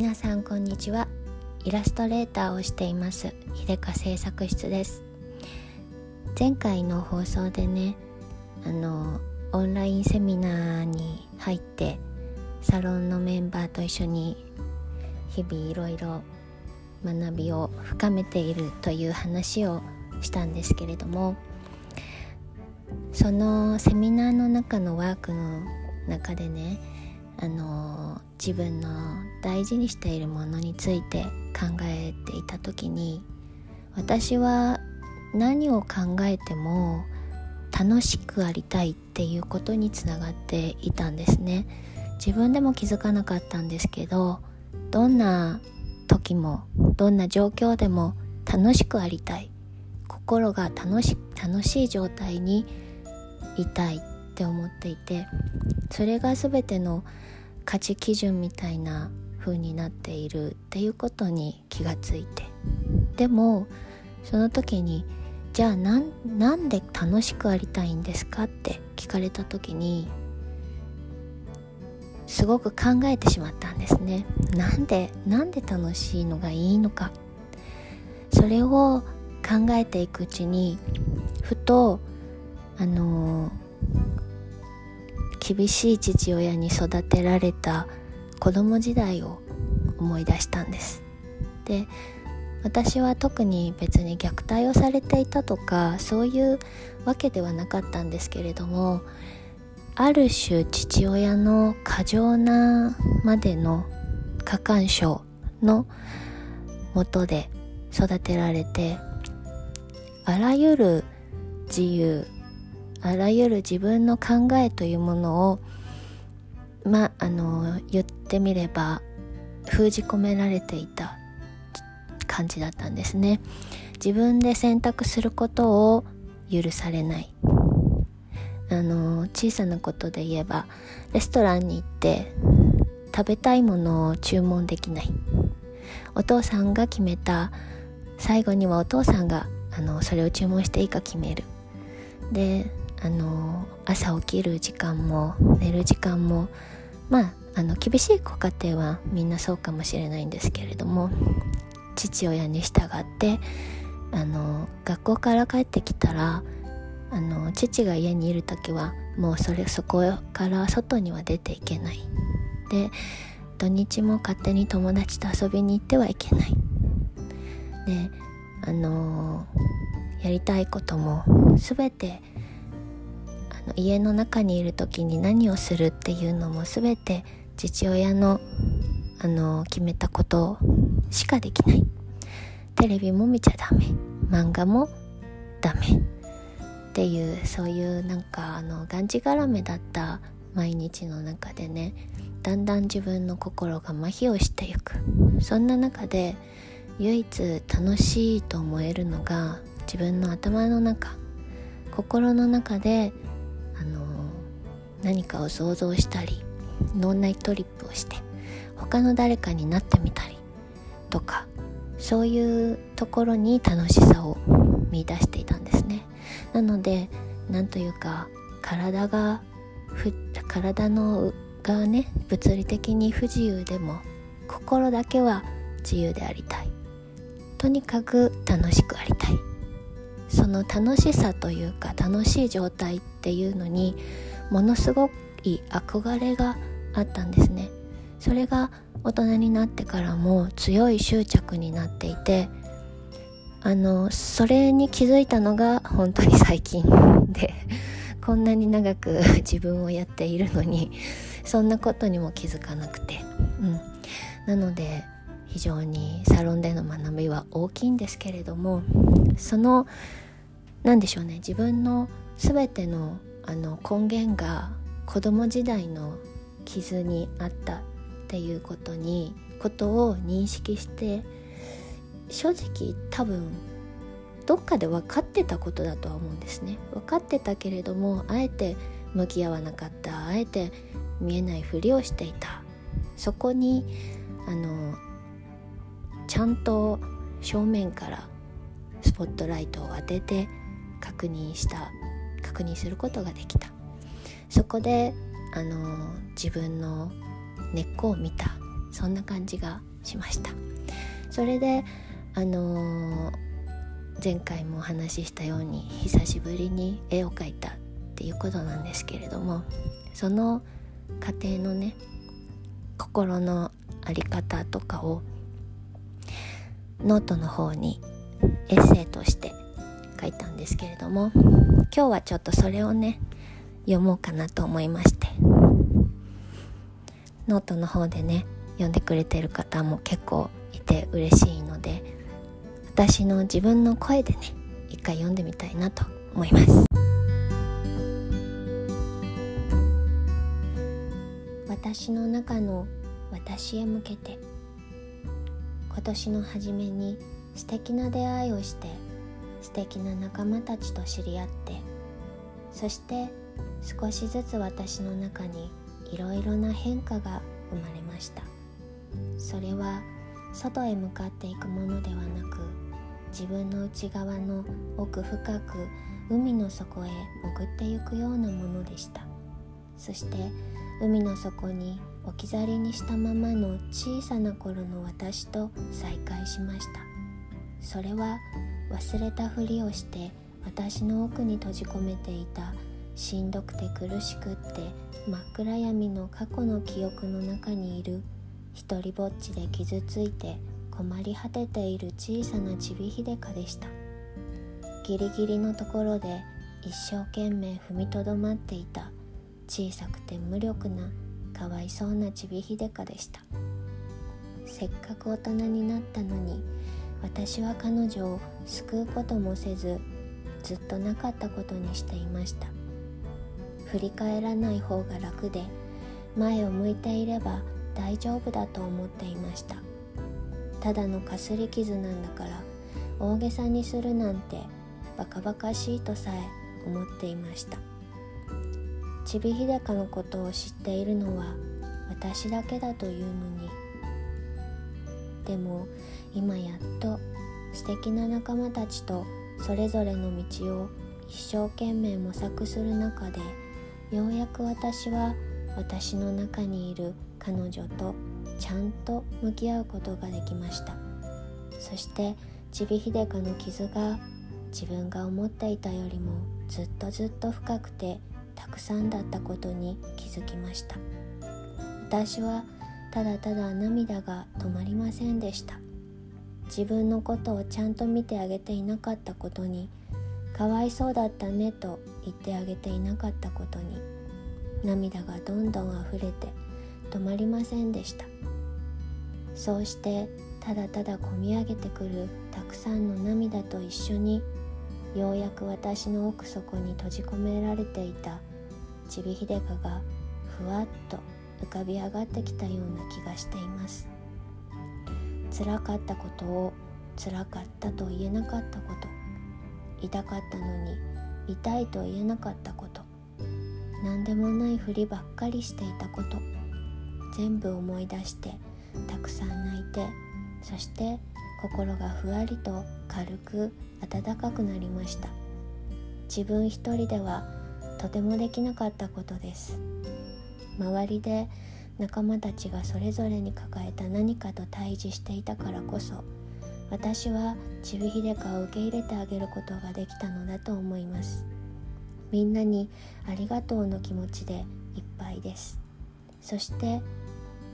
皆さんこんにちは。イラストレーターをしています。秀香製作室です。前回の放送でねあのオンラインセミナーに入ってサロンのメンバーと一緒に日々いろいろ学びを深めているという話をしたんですけれどもそのセミナーの中のワークの中でねあの自分の大事にしているものについて考えていた時に私は何を考えても楽しくありたいっていうことにつながっていたんですね。自分でも気づかなかったんですけどどんな時もどんな状況でも楽しくありたい。心が楽し楽しい状態にいたいって思っていて。それが全ての価値基準みたいな風になっているっていうことに気がついて。でもその時にじゃあなんで楽しくありたいんですかって聞かれた時にすごく考えてしまったんですね。なんでなんで楽しいのがいいのか。それを考えていくうちにふとあの厳しい父親に育てられた子供時代を思い出したんです。で私は特に別に虐待をされていたとかそういうわけではなかったんですけれどもある種父親の過剰なまでの過干渉のもとで育てられてあらゆる自由あらゆる自分の考えというものをまあの言ってみれば封じ込められていた感じだったんですね。自分で選択することを許されない。あの小さなことで言えばレストランに行って食べたいものを注文できない。お父さんが決めた。最後にはお父さんがあのそれを注文していいか決める。であの朝起きる時間も寝る時間もまああの厳しいご家庭はみんなそうかもしれないんですけれども父親に従ってあの学校から帰ってきたらあの父が家にいる時はもうそれそこから外には出ていけない。で土日も勝手に友達と遊びに行ってはいけない。であのやりたいことも全て家の中にいる時に何をするっていうのも全て父親のあの決めたことしかできない。テレビも見ちゃダメ。漫画もダメ。っていうそういうなんかあのがんじがらめだった毎日の中でねだんだん自分の心が麻痺をしていく。そんな中で唯一楽しいと思えるのが自分の頭の中。心の中で何かを想像したり脳内トリップをして他の誰かになってみたりとかそういうところに楽しさを見出していたんですね。なのでなんというか体が体のがね物理的に不自由でも心だけは自由でありたい。とにかく楽しくありたい。その楽しさというか楽しい状態っていうのにものすごい憧れがあったんですね。それが大人になってからも強い執着になっていてあのそれに気づいたのが本当に最近 でこんなに長く 自分をやっているのにそんなことにも気づかなくて、うん、なので非常にサロンでの学びは大きいんですけれどもその何でしょうね自分の全てのあの根源が子供時代の傷にあったっていうことにことを認識して正直多分どっかで分かってたことだとは思うんですね。分かってたけれどもあえて向き合わなかったあえて見えないふりをしていた。そこにあのちゃんと正面からスポットライトを当てて確認した確認することができた。そこであの自分の根っこを見た。そんな感じがしました。それであの、前回もお話ししたように久しぶりに絵を描いたっていうことなんですけれどもその過程のね心の在り方とかをノートの方にエッセイとして書いたんですけれども今日はちょっとそれをね読もうかなと思いまして。ノートの方でね読んでくれてる方も結構いて嬉しいので私の自分の声でね一回読んでみたいなと思います。私の中の私へ向けて今年の初めに素敵な出会いをして素敵な仲間たちと知り合ってそして少しずつ私の中にいろいろな変化が生まれました。それは外へ向かっていくものではなく自分の内側の奥深く海の底へ潜ってゆくようなものでした。そして海の底に置き去りにしたままの小さな頃の私と再会しました。それは忘れたふりをして私の奥に閉じ込めていたしんどくて苦しくって真っ暗闇の過去の記憶の中にいる一りぼっちで傷ついて困り果てている小さなちびひでかでした。ギリギリのところで一生懸命踏みとどまっていた小さくて無力なかわいそうなちびひでかでした。せっかく大人になったのに私は彼女を救うこともせずずっとなかったことにしていました。振り返らない方が楽で前を向いていれば大丈夫だと思っていました。ただのかすり傷なんだから大げさにするなんてバカバカしいとさえ思っていました。ちびひでかのことを知っているのは私だけだというのにでも今やっと素敵な仲間たちとそれぞれの道を一生懸命模索する中でようやく私は私の中にいる彼女とちゃんと向き合うことができました。そしてちびひでかの傷が自分が思っていたよりもずっとずっと深くてたくさんだったことに気づきました。私はただただ涙が止まりませんでした。自分のことをちゃんと見てあげていなかったことにかわいそうだったねと言ってあげていなかったことに涙がどんどん溢れて止まりませんでした。そうしてただただこみ上げてくるたくさんの涙と一緒にようやく私の奥底に閉じ込められていたちびひでかがふわっと浮かび上がってきたような気がしています。辛かったことを辛かったと言えなかったこと。痛かったのに痛いと言えなかったこと。何でもないふりばっかりしていたこと。全部思い出してたくさん泣いてそして心がふわりと軽く温かくなりました。自分一人ではとてもできなかったことです。周りで仲間たちがそれぞれに抱えた何かと対峙していたからこそ私はちびひでかを受け入れてあげることができたのだと思います。みんなにありがとうの気持ちでいっぱいです。そして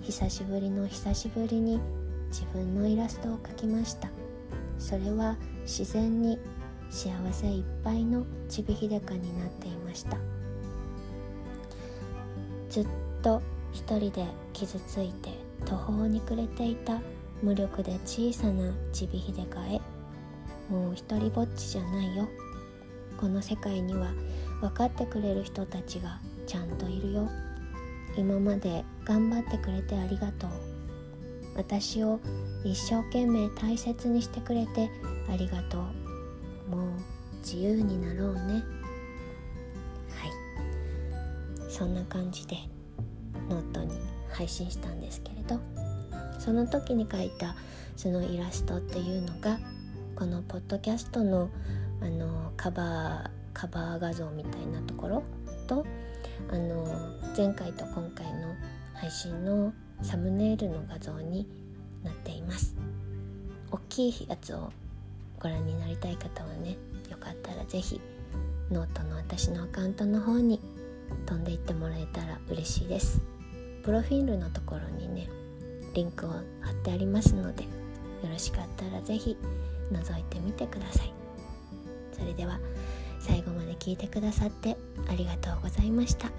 久しぶりの久しぶりに自分のイラストを描きました。それは自然に幸せいっぱいのちびひでかになっていました。ずっと一人で傷ついて途方に暮れていた無力で小さなちびひでかへもう一りぼっちじゃないよ。この世界には分かってくれる人たちがちゃんといるよ。今まで頑張ってくれてありがとう。私を一生懸命大切にしてくれてありがとう。もう自由になろうね。そんな感じでノートに配信したんですけれどその時に描いたそのイラストっていうのがこのポッドキャストのあのカバーカバー画像みたいなところとあの前回と今回の配信のサムネイルの画像になっています。大きいやつをご覧になりたい方はねよかったら是非ノートの私のアカウントの方に飛んでいってもらえたら嬉しいですプロフィールのところにねリンクを貼ってありますのでよろしかったら是非覗いてみてくださいそれでは最後まで聞いてくださってありがとうございました。